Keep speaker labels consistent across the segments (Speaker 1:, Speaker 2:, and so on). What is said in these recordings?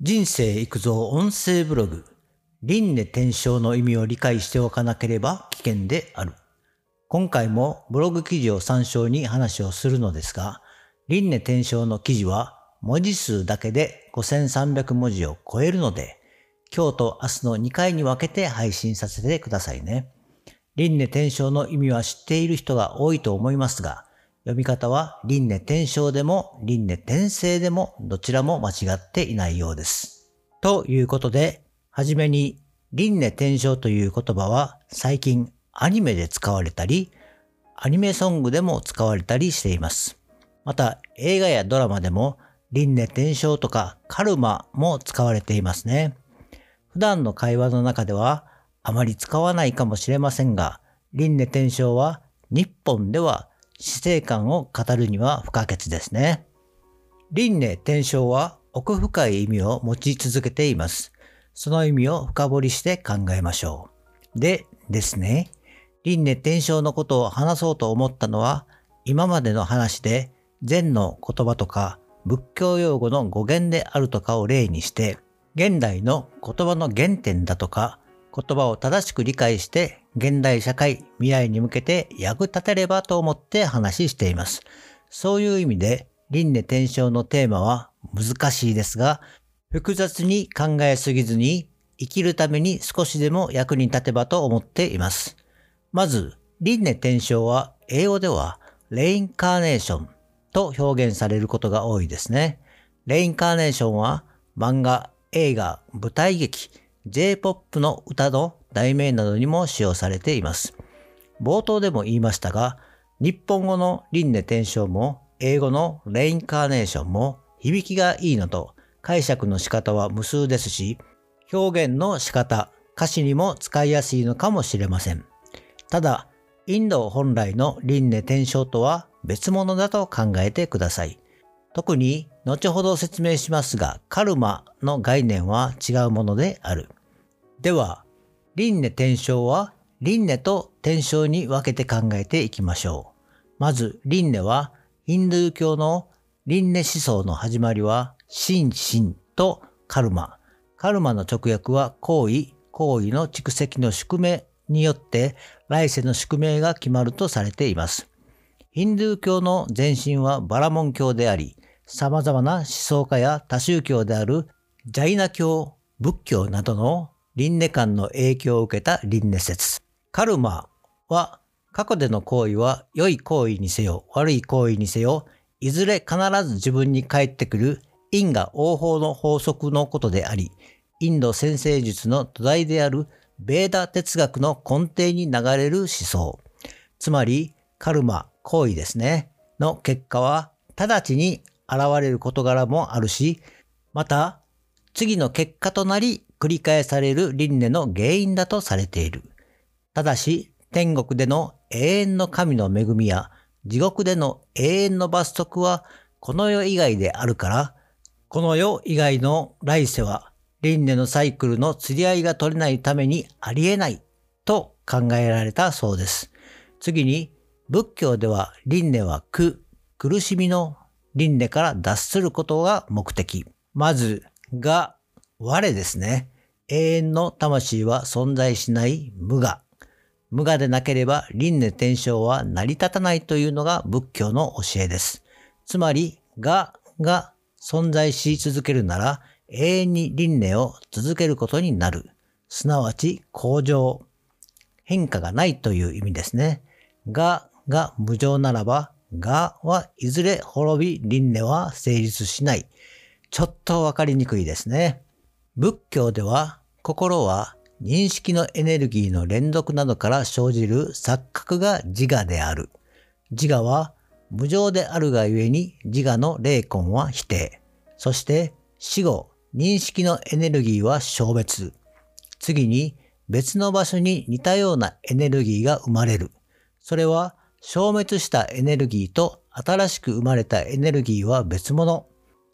Speaker 1: 人生育造音声ブログ輪廻転生の意味を理解しておかなければ危険である。今回もブログ記事を参照に話をするのですが、輪廻転生の記事は文字数だけで5300文字を超えるので、今日と明日の2回に分けて配信させてくださいね。輪廻転生の意味は知っている人が多いと思いますが、読み方は輪廻転生でも輪廻転生でもどちらも間違っていないようです。ということで、はじめに輪廻転生という言葉は最近アニメで使われたり、アニメソングでも使われたりしています。また映画やドラマでも輪廻転生とかカルマも使われていますね。普段の会話の中ではあまり使わないかもしれませんが、輪廻転生は日本では死生観を語るには不可欠ですね。輪廻転生は奥深い意味を持ち続けています。その意味を深掘りして考えましょう。でですね、輪廻転生のことを話そうと思ったのは、今までの話で禅の言葉とか仏教用語の語源であるとかを例にして、現代の言葉の原点だとか、言葉を正しく理解して現代社会、未来に向けて役立てればと思って話しています。そういう意味で輪廻転生のテーマは難しいですが、複雑に考えすぎずに生きるために少しでも役に立てばと思っています。まず、輪廻転生は英語ではレインカーネーションと表現されることが多いですね。レインカーネーションは漫画、映画、舞台劇、J-POP の歌の題名などにも使用されています。冒頭でも言いましたが、日本語の輪廻転生も英語のレインカーネーションも響きがいいのと解釈の仕方は無数ですし、表現の仕方、歌詞にも使いやすいのかもしれません。ただ、インド本来の輪廻転生とは別物だと考えてください。特に後ほど説明しますが、カルマの概念は違うものである。では、輪廻転生は輪廻と転生に分けて考えていきましょう。まず輪廻はヒンドゥー教の輪廻思想の始まりは心身とカルマ。カルマの直訳は行為、行為の蓄積の宿命によって来世の宿命が決まるとされています。ヒンドゥー教の前身はバラモン教であり、様々な思想家や多宗教であるジャイナ教、仏教などの輪廻観の影響を受けた輪廻説。カルマは過去での行為は良い行為にせよ悪い行為にせよいずれ必ず自分に返ってくる因果応報の法則のことであり、インド先生術の土台であるベーダ哲学の根底に流れる思想。つまり、カルマ、行為ですね、の結果は直ちに現れる事柄もあるし、また、次の結果となり繰り返される輪廻の原因だとされている。ただし、天国での永遠の神の恵みや地獄での永遠の罰則はこの世以外であるから、この世以外の来世は輪廻のサイクルの釣り合いが取れないためにありえないと考えられたそうです。次に、仏教では輪廻は苦、苦しみの輪廻から脱することが目的。まず、が、我ですね。永遠の魂は存在しない無我。無我でなければ輪廻転生は成り立たないというのが仏教の教えです。つまり、我が存在し続けるなら永遠に輪廻を続けることになる。すなわち、向上。変化がないという意味ですね。我が無常ならば、我はいずれ滅び輪廻は成立しない。ちょっとわかりにくいですね。仏教では心は認識のエネルギーの連続などから生じる錯覚が自我である。自我は無常であるがゆえに自我の霊魂は否定。そして死後、認識のエネルギーは消滅。次に別の場所に似たようなエネルギーが生まれる。それは消滅したエネルギーと新しく生まれたエネルギーは別物。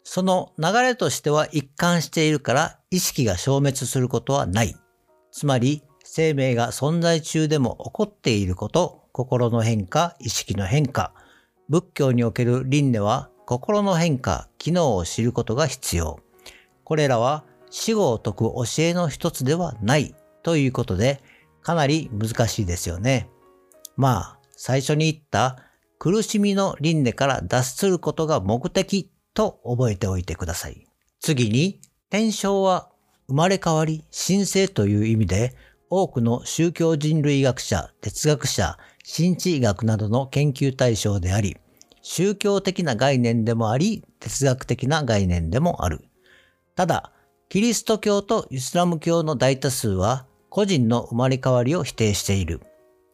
Speaker 1: その流れとしては一貫しているから意識が消滅することはない。つまり生命が存在中でも起こっていること、心の変化、意識の変化。仏教における輪廻は心の変化、機能を知ることが必要。これらは死後を説く教えの一つではないということで、かなり難しいですよね。まあ、最初に言った苦しみの輪廻から脱することが目的と覚えておいてください。次に、天正は生まれ変わり、神聖という意味で、多くの宗教人類学者、哲学者、神地医学などの研究対象であり、宗教的な概念でもあり、哲学的な概念でもある。ただ、キリスト教とイスラム教の大多数は個人の生まれ変わりを否定している。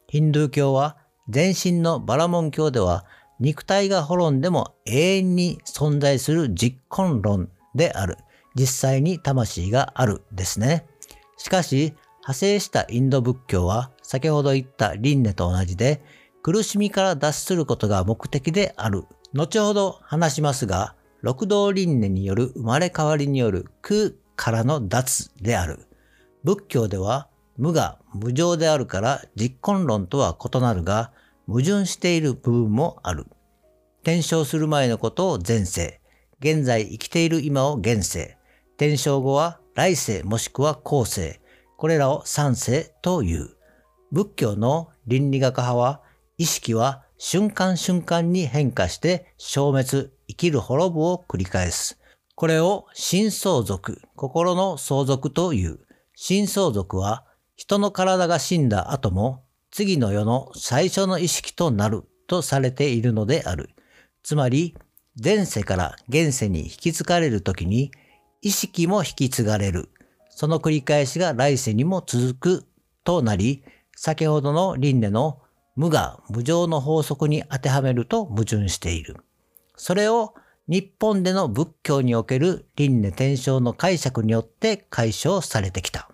Speaker 1: ヒンドゥー教は前身のバラモン教では肉体が滅んでも永遠に存在する実根論である。実際に魂があるですね。しかし、派生したインド仏教は先ほど言った輪廻と同じで苦しみから脱することが目的である。後ほど話しますが、六道輪廻による生まれ変わりによる空からの脱である。仏教では無が無常であるから実根論とは異なるが、矛盾している部分もある。転生する前のことを前世、現在生きている今を現世、転生後は来世もしくは後世、これらを三世という。仏教の倫理学派は、意識は瞬間瞬間に変化して消滅、生きる滅ぶを繰り返す。これを心相続、心の相続という。心相続は人の体が死んだ後も次の世の最初の意識となるとされているのである。つまり、前世から現世に引き継がれるときに、意識も引き継がれる。その繰り返しが来世にも続くとなり、先ほどの輪廻の無我無常の法則に当てはめると矛盾している。それを日本での仏教における輪廻転生の解釈によって解消されてきた。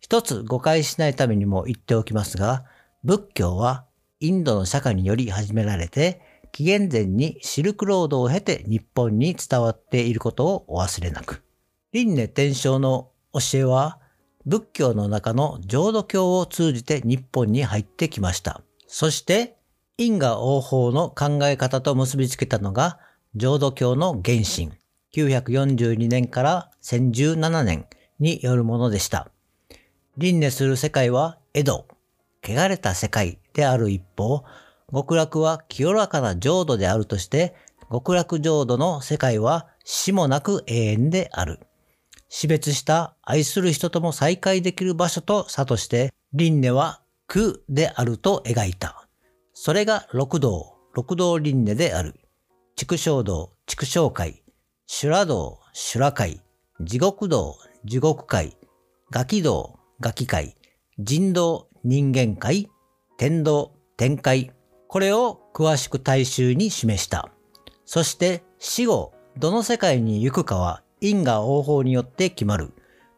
Speaker 1: 一つ誤解しないためにも言っておきますが、仏教はインドの釈迦により始められて、紀元前にシルクロードを経て日本に伝わっていることをお忘れなく。輪廻転生の教えは、仏教の中の浄土教を通じて日本に入ってきました。そして、因果応報の考え方と結びつけたのが、浄土教の原神、942年から1017年によるものでした。輪廻する世界は江戸、汚れた世界である一方、極楽は清らかな浄土であるとして、極楽浄土の世界は死もなく永遠である。死別した愛する人とも再会できる場所と差として、輪廻は苦であると描いた。それが六道、六道輪廻である。畜生道、畜生界、修羅道、修羅界、地獄道、地獄界、ガキ道、ガキ界、人道人間界、天道天界、これを詳しく大衆に示した。そして死後、どの世界に行くかは因果応報によって決まる。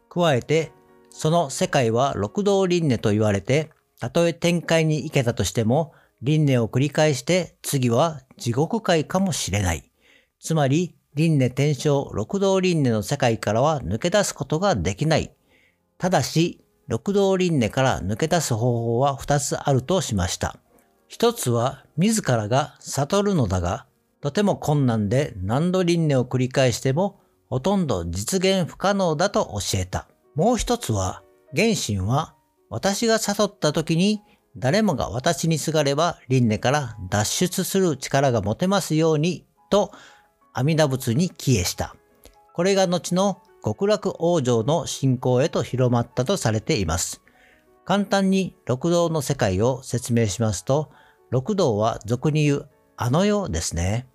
Speaker 1: 加えて、その世界は六道輪廻と言われて、たとえ天界に行けたとしても、輪廻を繰り返して次は地獄界かもしれない。つまり、輪廻転生六道輪廻の世界からは抜け出すことができない。ただし、六道輪廻から抜け出す方法は二つあるとしました。一つは自らが悟るのだが、とても困難で何度輪廻を繰り返してもほとんど実現不可能だと教えた。もう一つは、原神は私が悟った時に誰もが私にすがれば輪廻から脱出する力が持てますようにと阿弥陀仏に帰依した。これが後の極楽往生の信仰へと広まったとされています。簡単に六道の世界を説明しますと、六道は俗に言うあの世ですね。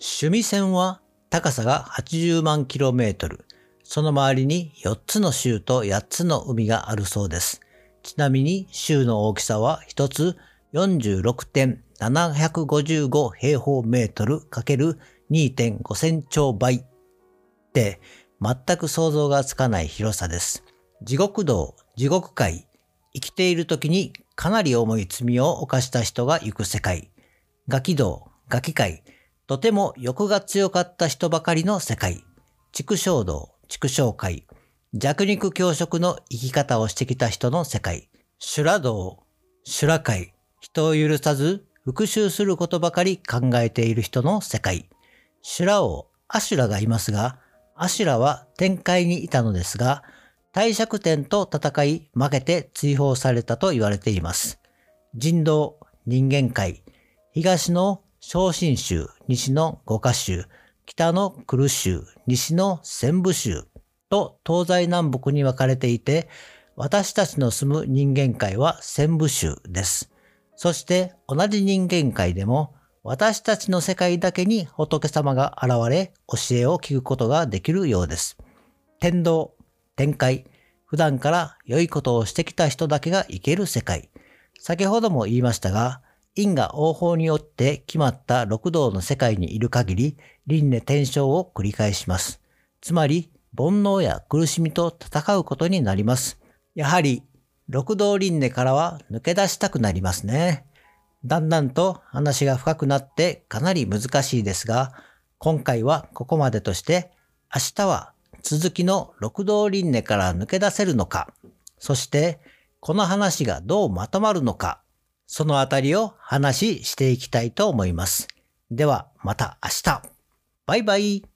Speaker 1: 趣味線は高さが80万 km、その周りに4つの州と8つの海があるそうです。ちなみに州の大きさは1つ46.755平方メートル ×2.5 千兆倍で全く想像がつかない広さです。地獄道、地獄界、生きている時にかなり重い罪を犯した人が行く世界。ガキ道、ガキ界、とても欲が強かった人ばかりの世界。畜生道、畜生界、弱肉強食の生き方をしてきた人の世界。修羅道、修羅界、人を許さず復讐することばかり考えている人の世界。修羅王、アシュラがいますが、アシュラは天界にいたのですが、帝釈天と戦い負けて追放されたと言われています。人道、人間界、東の昇進州、西の五箇州、北のクル州、西の仙部州と東西南北に分かれていて、私たちの住む人間界は仙部州です。そして同じ人間界でも私たちの世界だけに仏様が現れ教えを聞くことができるようです。天道、天界、普段から良いことをしてきた人だけが生ける世界。先ほども言いましたが、因果応報によって決まった六道の世界にいる限り、輪廻転生を繰り返します。つまり、煩悩や苦しみと戦うことになります。やはり、六道輪廻からは抜け出したくなりますね。だんだんと話が深くなってかなり難しいですが、今回はここまでとして、明日は続きの六道輪廻から抜け出せるのか、そしてこの話がどうまとまるのか、そのあたりを話していきたいと思います。ではまた明日。バイバイ。